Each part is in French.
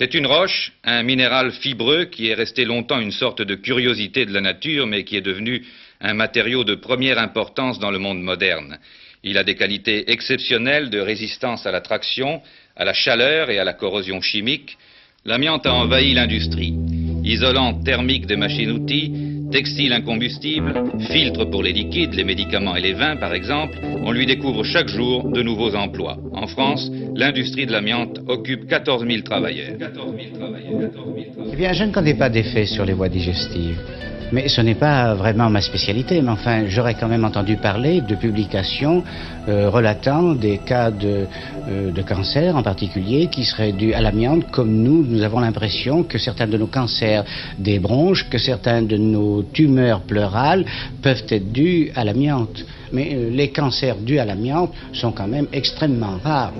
C'est une roche, un minéral fibreux qui est resté longtemps une sorte de curiosité de la nature, mais qui est devenu un matériau de première importance dans le monde moderne. Il a des qualités exceptionnelles de résistance à la traction, à la chaleur et à la corrosion chimique. L'amiante a envahi l'industrie. Isolant thermique des machines-outils, textile incombustible, filtre pour les liquides, les médicaments et les vins par exemple, on lui découvre chaque jour de nouveaux emplois. En France, l'industrie de l'amiante occupe 14 000 travailleurs. 14 000 travailleurs, 14 000 Eh bien, je ne connais pas d'effet sur les voies digestives. Mais ce n'est pas vraiment ma spécialité, mais enfin, j'aurais quand même entendu parler de publications euh, relatant des cas de, euh, de cancer en particulier qui seraient dus à l'amiante, comme nous, nous avons l'impression que certains de nos cancers des bronches, que certains de nos tumeurs pleurales peuvent être dus à l'amiante. Mais euh, les cancers dus à l'amiante sont quand même extrêmement rares.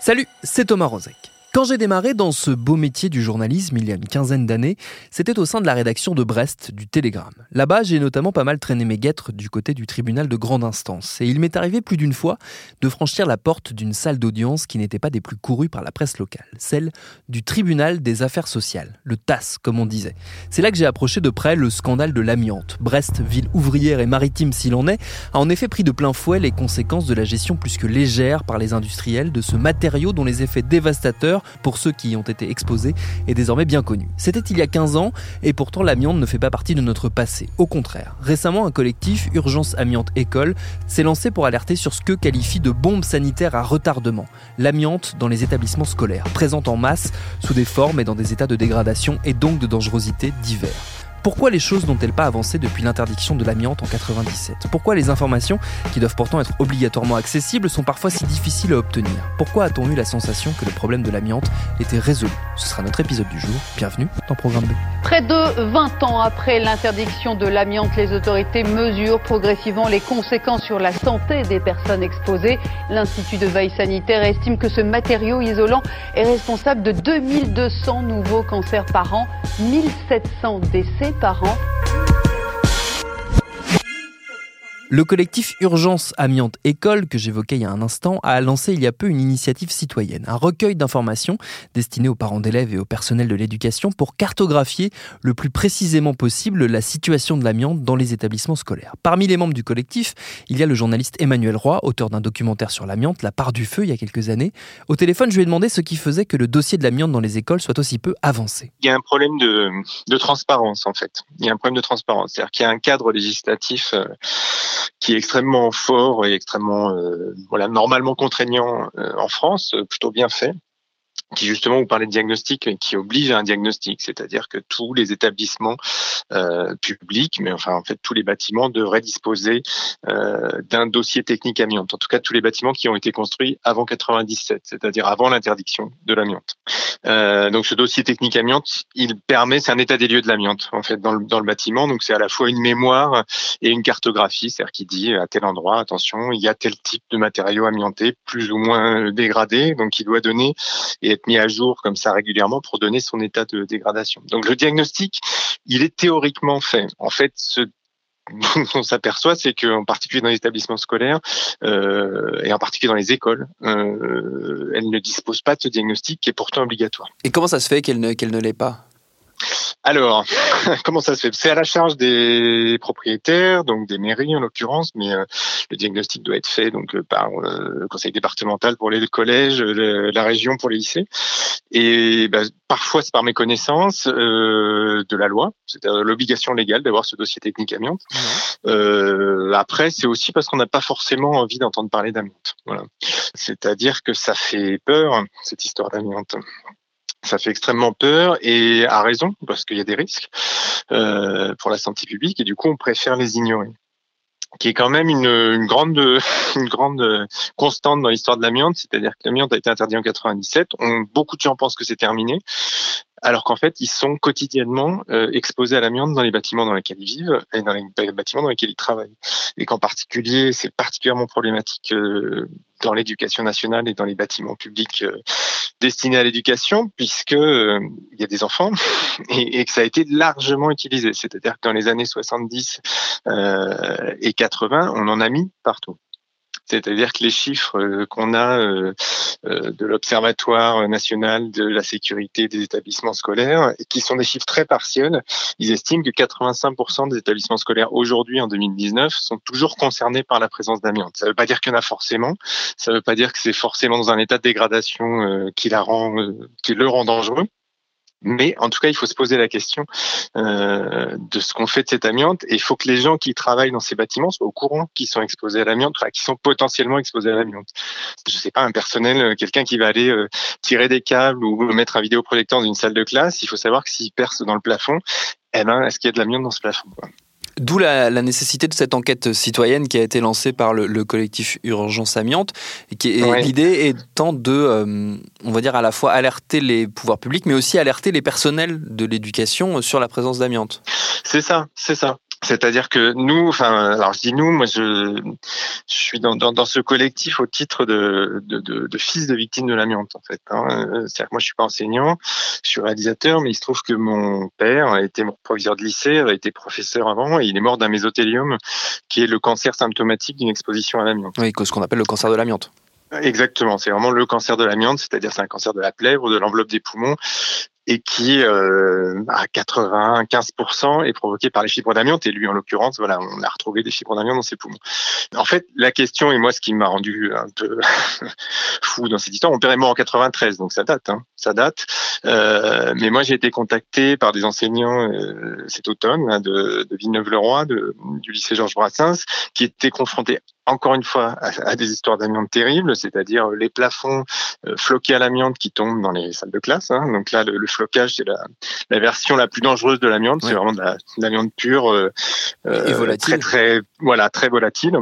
Salut, c'est Thomas Rozek. Quand j'ai démarré dans ce beau métier du journalisme il y a une quinzaine d'années, c'était au sein de la rédaction de Brest du Télégramme. Là-bas, j'ai notamment pas mal traîné mes guêtres du côté du tribunal de grande instance. Et il m'est arrivé plus d'une fois de franchir la porte d'une salle d'audience qui n'était pas des plus courues par la presse locale, celle du tribunal des affaires sociales, le TAS comme on disait. C'est là que j'ai approché de près le scandale de l'amiante. Brest, ville ouvrière et maritime s'il en est, a en effet pris de plein fouet les conséquences de la gestion plus que légère par les industriels de ce matériau dont les effets dévastateurs pour ceux qui y ont été exposés, est désormais bien connu. C'était il y a 15 ans, et pourtant l'amiante ne fait pas partie de notre passé. Au contraire. Récemment, un collectif, Urgence Amiante École, s'est lancé pour alerter sur ce que qualifie de bombe sanitaire à retardement, l'amiante dans les établissements scolaires, présente en masse, sous des formes et dans des états de dégradation et donc de dangerosité divers. Pourquoi les choses n'ont-elles pas avancé depuis l'interdiction de l'amiante en 97 Pourquoi les informations, qui doivent pourtant être obligatoirement accessibles, sont parfois si difficiles à obtenir? Pourquoi a-t-on eu la sensation que le problème de l'amiante était résolu? Ce sera notre épisode du jour. Bienvenue dans Programme B. Près de 20 ans après l'interdiction de l'amiante, les autorités mesurent progressivement les conséquences sur la santé des personnes exposées. L'Institut de veille sanitaire estime que ce matériau isolant est responsable de 2200 nouveaux cancers par an, 1700 décès par an. Le collectif Urgence Amiante École, que j'évoquais il y a un instant, a lancé il y a peu une initiative citoyenne, un recueil d'informations destiné aux parents d'élèves et au personnel de l'éducation pour cartographier le plus précisément possible la situation de l'amiante dans les établissements scolaires. Parmi les membres du collectif, il y a le journaliste Emmanuel Roy, auteur d'un documentaire sur l'amiante, La part du feu, il y a quelques années. Au téléphone, je lui ai demandé ce qui faisait que le dossier de l'amiante dans les écoles soit aussi peu avancé. Il y a un problème de, transparence, en fait. Il y a un problème de transparence. C'est-à-dire qu'il y a un cadre législatif euh, qui est extrêmement fort et extrêmement euh, voilà normalement contraignant euh, en France, euh, plutôt bien fait qui justement vous parlait de diagnostic, qui oblige à un diagnostic, c'est-à-dire que tous les établissements euh, publics, mais enfin en fait tous les bâtiments devraient disposer euh, d'un dossier technique amiante. En tout cas, tous les bâtiments qui ont été construits avant 97, c'est-à-dire avant l'interdiction de l'amiante. Euh, donc ce dossier technique amiante, il permet, c'est un état des lieux de l'amiante en fait dans le, dans le bâtiment. Donc c'est à la fois une mémoire et une cartographie, c'est-à-dire qui dit à tel endroit, attention, il y a tel type de matériau amianté plus ou moins dégradé, donc il doit donner et mis à jour comme ça régulièrement pour donner son état de dégradation. Donc le diagnostic, il est théoriquement fait. En fait, ce on s'aperçoit, c'est qu'en particulier dans les établissements scolaires euh, et en particulier dans les écoles, euh, elles ne disposent pas de ce diagnostic qui est pourtant obligatoire. Et comment ça se fait qu'elle ne, qu'elle ne l'est pas? Alors, comment ça se fait? C'est à la charge des propriétaires, donc des mairies en l'occurrence, mais euh, le diagnostic doit être fait donc euh, par euh, le conseil départemental pour les collèges, la région pour les lycées. Et bah, parfois c'est par méconnaissance de la loi, c'est l'obligation légale d'avoir ce dossier technique amiante. après, c'est aussi parce qu'on n'a pas forcément envie d'entendre parler d'amiante. Voilà. C'est-à-dire que ça fait peur cette histoire d'amiante. Ça fait extrêmement peur et à raison parce qu'il y a des risques euh, pour la santé publique et du coup on préfère les ignorer qui est quand même une, grande constante dans l'histoire de l'amiante, c'est-à-dire que l'amiante a été interdit en 97. On, beaucoup de gens pensent que c'est terminé, alors qu'en fait, ils sont quotidiennement euh, exposés à l'amiante dans les bâtiments dans lesquels ils vivent et dans les bâtiments dans lesquels ils travaillent. Et qu'en particulier, c'est particulièrement problématique euh, dans l'éducation nationale et dans les bâtiments publics euh, destinés à l'éducation, puisque il y a des enfants et, et, que ça a été largement utilisé. C'est-à-dire que dans les années 70 et 80, on en a mis partout. C'est-à-dire que les chiffres euh, qu'on a euh, euh, de l'Observatoire national de la sécurité des établissements scolaires, qui sont des chiffres très partiels, ils estiment que 85% des établissements scolaires aujourd'hui, en 2019, sont toujours concernés par la présence d'amiante. Ça ne veut pas dire qu'il y en a forcément, ça ne veut pas dire que c'est forcément dans un état de dégradation qui, la rend, qui le rend dangereux. Mais en tout cas, il faut se poser la question euh, de ce qu'on fait de cette amiante. Et il faut que les gens qui travaillent dans ces bâtiments soient au courant qu'ils sont exposés à l'amiante, enfin, qui sont potentiellement exposés à l'amiante. Je sais pas, un personnel, euh, quelqu'un qui va aller euh, tirer des câbles ou mettre un vidéoprojecteur dans une salle de classe, il faut savoir que s'il perce dans le plafond, eh ben, est-ce qu'il y a de l'amiante dans ce plafond quoi? D'où la, nécessité de cette enquête citoyenne qui a été lancée par le, collectif Urgence Amiante. Et qui L'idée étant de, euh, on va dire, à la fois alerter les pouvoirs publics, mais aussi alerter les personnels de l'éducation sur la présence d'amiante. C'est ça, c'est ça. C'est-à-dire que nous, enfin, alors je dis nous, moi je, je suis dans, dans, dans, ce collectif au titre de, de, de, de fils de victimes de l'amiante en fait. Hein. C'est-à-dire que moi je suis pas enseignant, je suis réalisateur, mais il se trouve que mon père a été proviseur de lycée, a été professeur avant, et il est mort d'un mésothélium, qui est le cancer symptomatique d'une exposition à l'amiante. Oui, ce qu'on appelle le cancer de l'amiante. Exactement, c'est vraiment le cancer de l'amiante, c'est-à-dire c'est un cancer de la plèvre de l'enveloppe des poumons et qui euh, à 95% est provoqué par les fibres d'amiante et lui en l'occurrence voilà on a retrouvé des fibres d'amiante dans ses poumons. En fait la question et moi ce qui m'a rendu un peu fou dans cette histoire mon père mort en 93 donc ça date hein, ça date euh, mais moi j'ai été contacté par des enseignants euh, cet automne hein, de, de Villeneuve-le-Roi du lycée Georges Brassens qui étaient confrontés encore une fois à, des histoires d'amiante terribles, c'est-à-dire les plafonds euh, floqués à l'amiante qui tombent dans les salles de classe. Hein. Donc là, le, flocage, c'est la, la, version la plus dangereuse de l'amiante. C'est vraiment de l'amiante pure, euh, euh très très voilà très volatile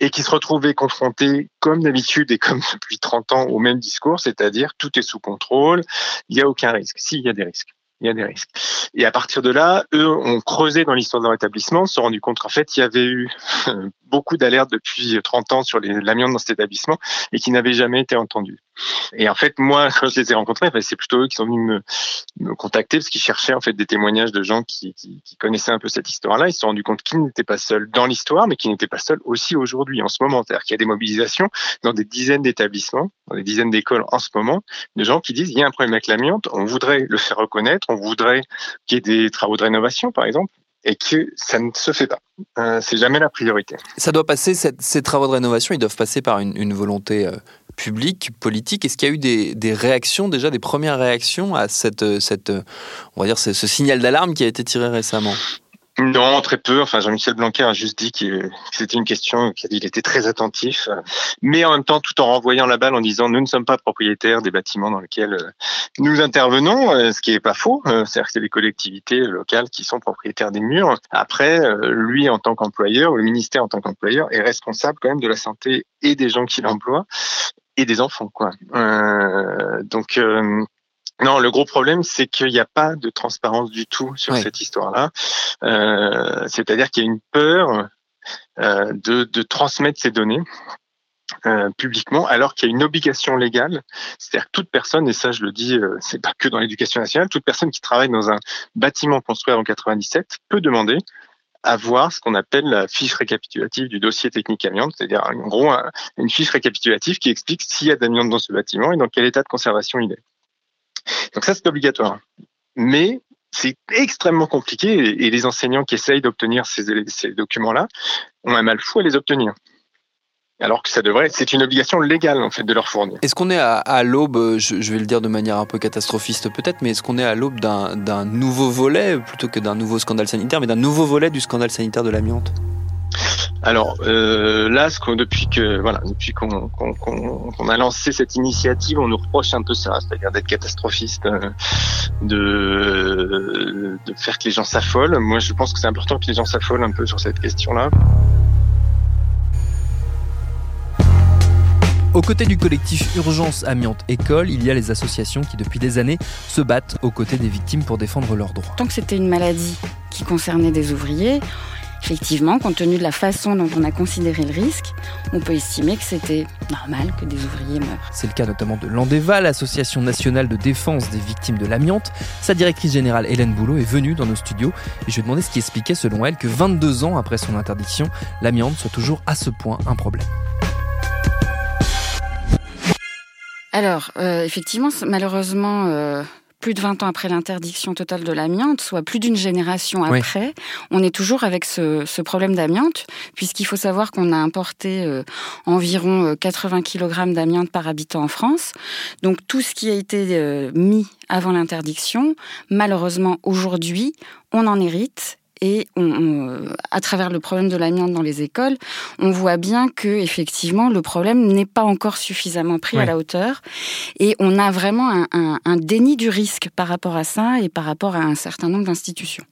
et qui se retrouvaient confrontés, comme d'habitude et comme depuis 30 ans, au même discours, c'est-à-dire tout est sous contrôle, il n'y a aucun risque. Si, il y a des risques il y a des risques. Et à partir de là, eux ont creusé dans l'histoire de leur établissement, se sont rendus compte qu'en fait, il y avait eu beaucoup d'alertes depuis 30 ans sur l'amiante dans cet établissement et qui n'avaient jamais été entendues. Et en fait, moi, quand je les ai rencontrés, c'est plutôt eux qui sont venus me, contacter parce qu'ils cherchaient en fait des témoignages de gens qui, qui, qui connaissaient un peu cette histoire-là. Ils se sont rendus compte qu'ils n'étaient pas seuls dans l'histoire, mais qu'ils n'étaient pas seuls aussi aujourd'hui, en ce moment. C'est-à-dire qu'il y a des mobilisations dans des dizaines d'établissements, dans des dizaines d'écoles en ce moment, de gens qui disent il y a un problème avec l'amiante, on voudrait le faire reconnaître, on voudrait qu'il y ait des travaux de rénovation, par exemple, et que ça ne se fait pas. Euh, c'est jamais la priorité. Ça doit passer, ces travaux de rénovation, ils doivent passer par une, volonté euh, publique, politique. Est-ce qu'il y a eu des, réactions, déjà des premières réactions à cette, cette on va dire, ce signal d'alarme qui a été tiré récemment? Non, très peu. Enfin, Jean-Michel Blanquer a juste dit que c'était une question qu'il était très attentif, mais en même temps, tout en renvoyant la balle en disant nous ne sommes pas propriétaires des bâtiments dans lesquels euh, nous intervenons, euh, ce qui est pas faux. Euh, c'est-à-dire que c'est les collectivités locales qui sont propriétaires des murs. Après, lui, en tant qu'employeur, ou le ministère en tant qu'employeur, est responsable quand même de la santé et des gens qui l'emploient et des enfants, quoi. Euh, donc, non, le gros problème, c'est qu'il n'y a pas de transparence du tout sur cette histoire-là. Euh, C'est-à-dire qu'il y a une peur euh, de, de, transmettre ces données. Euh, publiquement, alors qu'il y a une obligation légale, c'est-à-dire que toute personne, et ça je le dis, euh, c'est pas que dans l'éducation nationale, toute personne qui travaille dans un bâtiment construit en 97 peut demander avoir ce qu'on appelle la fiche récapitulative du dossier technique amiante, c'est-à-dire en gros une fiche récapitulative qui explique s'il y a d'amiante dans ce bâtiment et dans quel état de conservation il est. Donc ça, c'est obligatoire. Mais c'est extrêmement compliqué et les enseignants qui essayent d'obtenir ces, documents-là ont un mal fou à les obtenir alors que ça devrait, c'est une obligation légale en fait de leur fournir. Est-ce qu'on est à, l'aube, je, vais le dire de manière un peu catastrophiste peut-être, mais est-ce qu'on est à l'aube d'un nouveau volet plutôt que d'un nouveau scandale sanitaire, mais d'un nouveau volet du scandale sanitaire de l'amiante? Alors euh, là, ce depuis que voilà, depuis qu'on a lancé cette initiative, on nous reproche un peu ça, c'est-à-dire d'être catastrophiste, euh, de, de faire que les gens s'affolent. Moi, je pense que c'est important que les gens s'affolent un peu sur cette question-là. Aux côtés du collectif Urgence Amiante École, il y a les associations qui depuis des années se battent aux côtés des victimes pour défendre leurs droits. Tant que c'était une maladie qui concernait des ouvriers, effectivement, compte tenu de la façon dont on a considéré le risque, on peut estimer que c'était normal que des ouvriers meurent. C'est le cas notamment de l'Andeva, l'Association nationale de défense des victimes de l'amiante. Sa directrice générale Hélène Boulot est venue dans nos studios et je lui ai demandé ce qui expliquait selon elle que 22 ans après son interdiction, l'amiante soit toujours à ce point un problème. Alors, euh, effectivement, malheureusement, euh, plus de 20 ans après l'interdiction totale de l'amiante, soit plus d'une génération après, on est toujours avec ce, problème d'amiante, puisqu'il faut savoir qu'on a importé euh, environ 80 kg d'amiante par habitant en France. Donc tout ce qui a été mis avant l'interdiction, malheureusement aujourd'hui, on en hérite et à travers le problème de l'amiante dans les écoles, on voit bien que effectivement le problème n'est pas encore suffisamment pris à la hauteur. Et on a vraiment un déni du risque par rapport à ça et par rapport à un certain nombre d'institutions.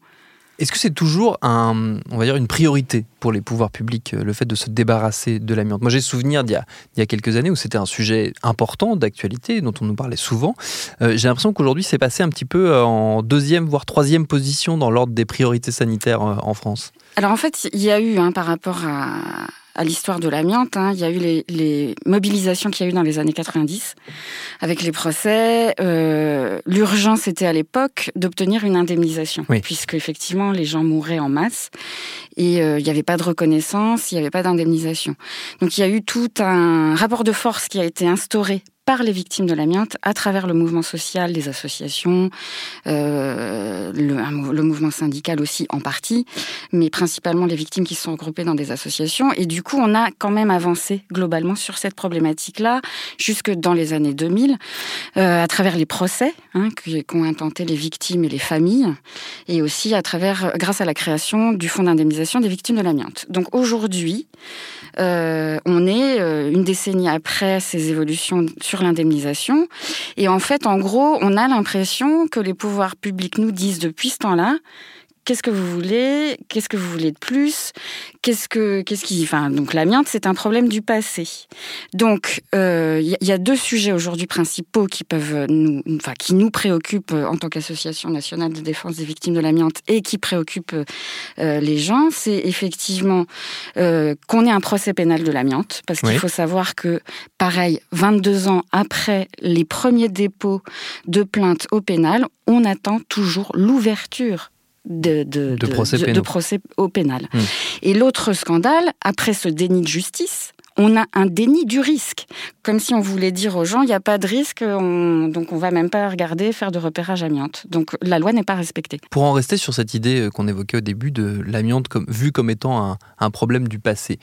Est-ce que c'est toujours un, on va dire une priorité pour les pouvoirs publics, euh, le fait de se débarrasser de l'amiante? Moi, j'ai souvenir d'il y, a, quelques années où c'était un sujet important d'actualité dont on nous parlait souvent. Euh, j'ai l'impression qu'aujourd'hui, c'est passé un petit peu euh, en deuxième, voire troisième position dans l'ordre des priorités sanitaires en France. Alors en fait, il y a eu, hein, par rapport à, à l'histoire de l'amiante. Hein. Il y a eu les, mobilisations qu'il y a eu dans les années 90 avec les procès. Euh, L'urgence était à l'époque d'obtenir une indemnisation, puisque effectivement les gens mouraient en masse et euh, il n'y avait pas de reconnaissance, il n'y avait pas d'indemnisation. Donc il y a eu tout un rapport de force qui a été instauré par les victimes de l'amiante à travers le mouvement social, les associations, euh, le, mouvement syndical aussi en partie, mais principalement les victimes qui sont regroupées dans des associations. Et du coup, on a quand même avancé globalement sur cette problématique-là jusque dans les années 2000, euh, à travers les procès hein, qu'ont intenté les victimes et les familles, et aussi à travers, grâce à la création du fonds d'indemnisation des victimes de l'amiante. Donc aujourd'hui, euh, on est une décennie après ces évolutions l'indemnisation. Et en fait, en gros, on a l'impression que les pouvoirs publics nous disent depuis ce temps-là qu'est-ce que vous voulez? Qu'est-ce que vous voulez de plus? Qu'est-ce que qu'est-ce qui enfin donc l'amiante c'est un problème du passé. Donc il euh, y, a deux sujets aujourd'hui principaux qui peuvent nous enfin qui nous préoccupent en tant qu'association nationale de défense des victimes de l'amiante et qui préoccupent euh, les gens, c'est effectivement euh, qu'on ait un procès pénal de l'amiante parce qu'il faut savoir que pareil 22 ans après les premiers dépôts de plaintes au pénal, on attend toujours l'ouverture de, de, de, procès, procès, au pénal. Hmm. Et l'autre scandale, après ce déni de justice, on a un déni du risque. Comme si on voulait dire aux gens, il n'y a pas de risque, donc on va même pas regarder, faire de repérage amiante. Donc la loi n'est pas respectée. Pour en rester sur cette idée euh, qu'on évoquait au début de l'amiante comme, vue comme étant un, problème du passé,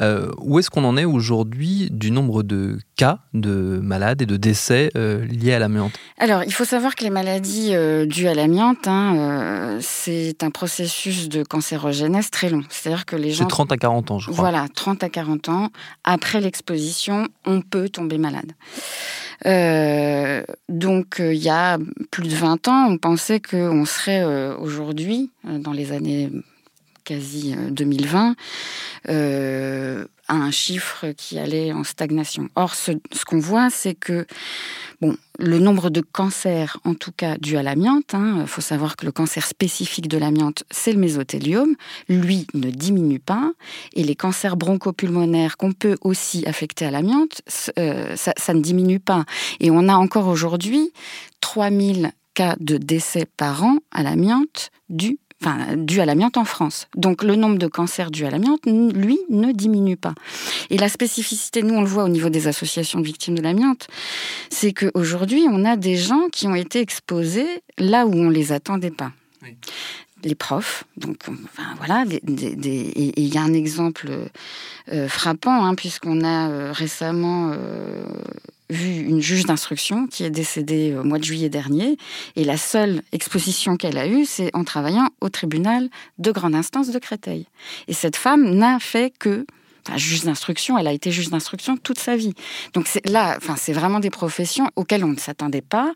euh, où est-ce qu'on en est aujourd'hui du nombre de cas de malades et de décès euh, liés à l'amiante? Alors, il faut savoir que les maladies dues à l'amiante, hein, c'est un processus de cancérogénèse très long. C'est-à-dire que les gens... C'est 30 à 40 ans, je crois. Voilà, 30 à 40 ans après l'exposition, on peut tomber malade. Euh, donc, euh, il y a plus de 20 ans, on pensait qu'on serait euh, aujourd'hui, dans les années quasi 2020, à un chiffre qui allait en stagnation. Or, ce, qu'on voit, c'est que bon, le nombre de cancers, en tout cas dû à l'amiante, il hein, faut savoir que le cancer spécifique de l'amiante, c'est le mésothéliome, lui ne diminue pas, et les cancers bronchopulmonaires qu'on peut aussi affecter à l'amiante, euh, ça, ça, ne diminue pas. Et on a encore aujourd'hui 3000 cas de décès par an à l'amiante dû enfin, dû à l'amiante en France. Donc le nombre de cancers dus à l'amiante, lui, ne diminue pas. Et la spécificité, nous on le voit au niveau des associations de victimes de l'amiante, c'est qu'aujourd'hui on a des gens qui ont été exposés là où on les attendait pas. Les profs, donc enfin, voilà, et il y a un exemple euh, frappant, hein, puisqu'on a euh, récemment euh, vu une juge d'instruction qui est décédée au mois de juillet dernier. Et la seule exposition qu'elle a eue, c'est en travaillant au tribunal de grande instance de Créteil. Et cette femme n'a fait que Enfin, juge d'instruction, elle a été juge d'instruction toute sa vie. Donc là, enfin, c'est vraiment des professions auxquelles on ne s'attendait pas.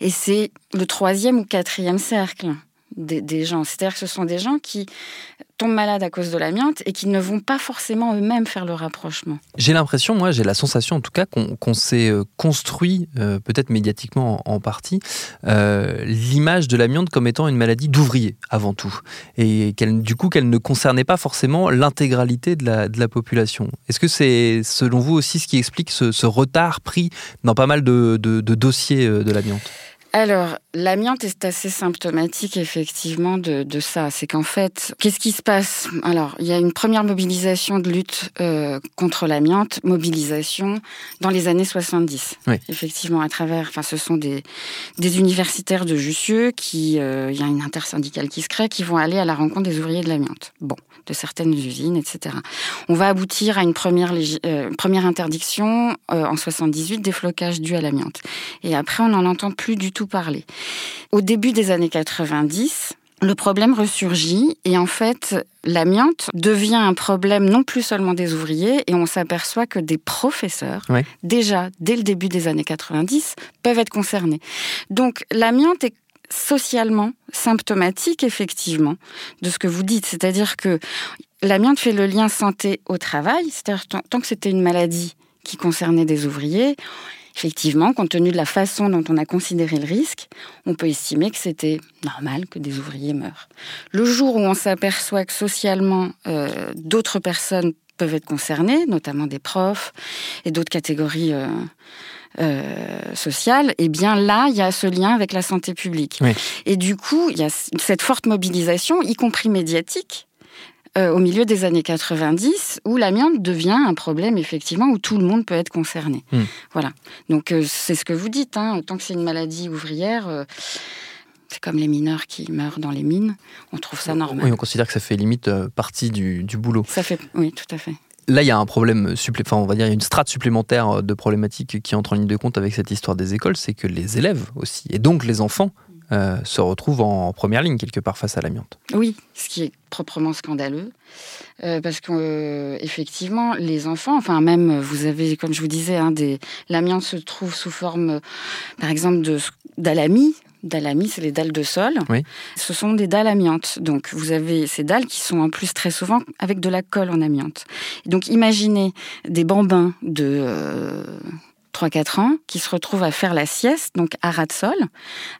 Et c'est le troisième ou quatrième cercle des, gens. C'est-à-dire que ce sont des gens qui tombent malades à cause de l'amiante et qui ne vont pas forcément eux-mêmes faire le rapprochement. J'ai l'impression, moi, j'ai la sensation en tout cas qu'on s'est euh, construit, euh, peut-être médiatiquement en, partie, euh, l'image de l'amiante comme étant une maladie d'ouvrier avant tout. Et du coup qu'elle ne concernait pas forcément l'intégralité de la, population. Est-ce que c'est selon vous aussi ce qui explique ce, retard pris dans pas mal de, de dossiers de l'amiante? Alors, l'amiante est assez symptomatique effectivement de, ça. C'est qu'en fait, qu'est-ce qui se passe? Alors, il y a une première mobilisation de lutte euh, contre l'amiante, mobilisation dans les années 70. Effectivement, à travers, enfin, ce sont des, des universitaires de Jussieu qui, euh, il y a une intersyndicale qui se crée, qui vont aller à la rencontre des ouvriers de l'amiante. Bon, de certaines usines, etc. On va aboutir à une première, euh, première interdiction en 78 des flocages dus à l'amiante. Et après, on n'en entend plus du tout parler. Au début des années 90, le problème ressurgit et en fait, l'amiante devient un problème non plus seulement des ouvriers et on s'aperçoit que des professeurs, déjà dès le début des années 90, peuvent être concernés. Donc l'amiante est socialement symptomatique effectivement de ce que vous dites, c'est-à-dire que l'amiante fait le lien santé au travail, c'est-à-dire tant que c'était une maladie qui concernait des ouvriers, Effectivement, compte tenu de la façon dont on a considéré le risque, on peut estimer que c'était normal que des ouvriers meurent. Le jour où on s'aperçoit que socialement, euh, d'autres personnes peuvent être concernées, notamment des profs et d'autres catégories euh, euh, sociales, eh bien là, il y a ce lien avec la santé publique. Et du coup, il y a cette forte mobilisation, y compris médiatique, euh, au milieu des années 90, où l'amiante devient un problème, effectivement, où tout le monde peut être concerné. Hmm. Voilà. Donc, euh, c'est ce que vous dites. Hein. Tant que c'est une maladie ouvrière, euh, c'est comme les mineurs qui meurent dans les mines. On trouve ça normal. Oui, on considère que ça fait limite partie du, boulot. Ça fait, oui, tout à fait. Là, il y a un problème supplémentaire, on va dire, il y a une strate supplémentaire de problématiques qui entre en ligne de compte avec cette histoire des écoles, c'est que les élèves aussi, et donc les enfants, euh, se retrouvent en première ligne quelque part face à l'amiante. Oui, ce qui est proprement scandaleux, euh, parce qu'effectivement, les enfants, enfin même, vous avez, comme je vous disais, hein, l'amiante se trouve sous forme, par exemple, de d'alami. D'alami, c'est les dalles de sol. Oui. Ce sont des dalles amiantes. Donc, vous avez ces dalles qui sont en plus très souvent avec de la colle en amiante. Donc, imaginez des bambins de euh, 3-4 ans qui se retrouvent à faire la sieste, donc à ras de sol,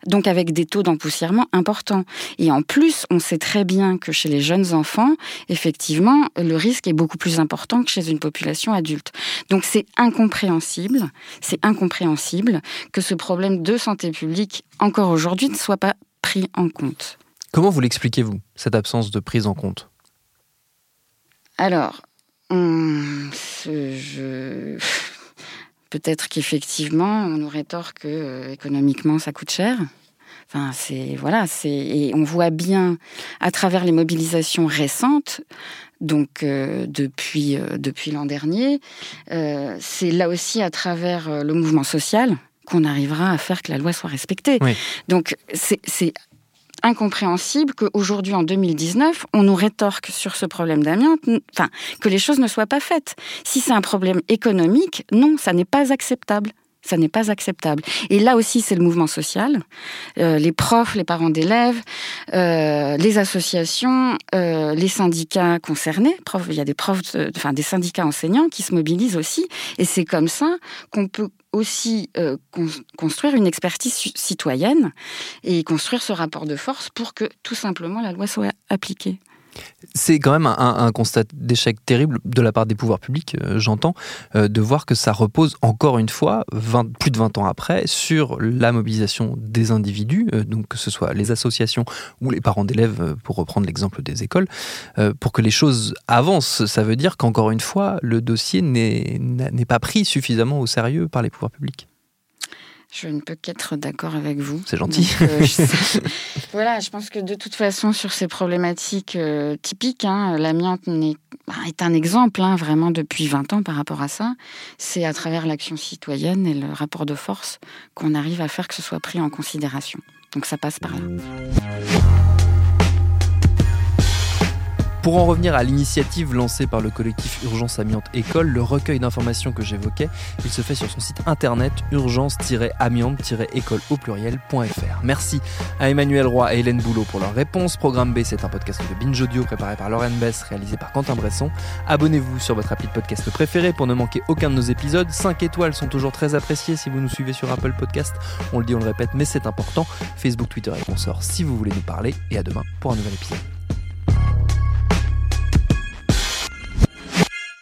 donc avec des taux d'empoussièrement importants. Et en plus, on sait très bien que chez les jeunes enfants, effectivement, le risque est beaucoup plus important que chez une population adulte. Donc c'est incompréhensible, c'est incompréhensible que ce problème de santé publique, encore aujourd'hui, ne soit pas pris en compte. Comment vous l'expliquez, vous, cette absence de prise en compte? Alors, je Peut-être qu'effectivement, on aurait tort que euh, économiquement ça coûte cher. Enfin, c'est voilà, c'est et on voit bien à travers les mobilisations récentes, donc euh, depuis euh, depuis l'an dernier, c'est là aussi à travers le mouvement social qu'on arrivera à faire que la loi soit respectée. Donc c'est incompréhensible qu'aujourd'hui, en 2019, on nous rétorque sur ce problème d'amiante, enfin, que les choses ne soient pas faites. Si c'est un problème économique, non, ça n'est pas acceptable. Ça n'est pas acceptable. Et là aussi, c'est le mouvement social. Euh, les profs, les parents d'élèves, euh, les associations, euh, les syndicats concernés. il y a des profs, enfin des syndicats enseignants qui se mobilisent aussi. Et c'est comme ça qu'on peut aussi construire une expertise citoyenne et construire ce rapport de force pour que tout simplement la loi soit appliquée. C'est quand même un, constat d'échec terrible de la part des pouvoirs publics, euh, j'entends, euh, de voir que ça repose encore une fois, plus de 20 ans après, sur la mobilisation des individus, euh, donc que ce soit les associations ou les parents d'élèves, pour reprendre l'exemple des écoles, pour que les choses avancent. Ça veut dire qu'encore une fois, le dossier n'est pas pris suffisamment au sérieux par les pouvoirs publics. Je ne peux qu'être d'accord avec vous. C'est gentil. Euh, voilà, je pense que de toute façon, sur ces problématiques euh, typiques, hein, l'amiante bah, est, un exemple hein, vraiment depuis 20 ans par rapport à ça. C'est à travers l'action citoyenne et le rapport de force qu'on arrive à faire que ce soit pris en considération. Donc ça passe par là. Pour en revenir à l'initiative lancée par le collectif Urgence Amiante École, le recueil d'informations que j'évoquais, il se fait sur son site internet urgence-amiante-école au pluriel.fr. Merci à Emmanuel Roy et Hélène Boulot pour leur réponse. Programme B, c'est un podcast de Binge Audio préparé par Lauren Bess, réalisé par Quentin Bresson. Abonnez-vous sur votre appli de podcast préféré pour ne manquer aucun de nos épisodes. 5 étoiles sont toujours très appréciées si vous nous suivez sur Apple Podcast. On le dit, on le répète, mais c'est important. Facebook, Twitter et consorts si vous voulez nous parler. Et à demain pour un nouvel épisode.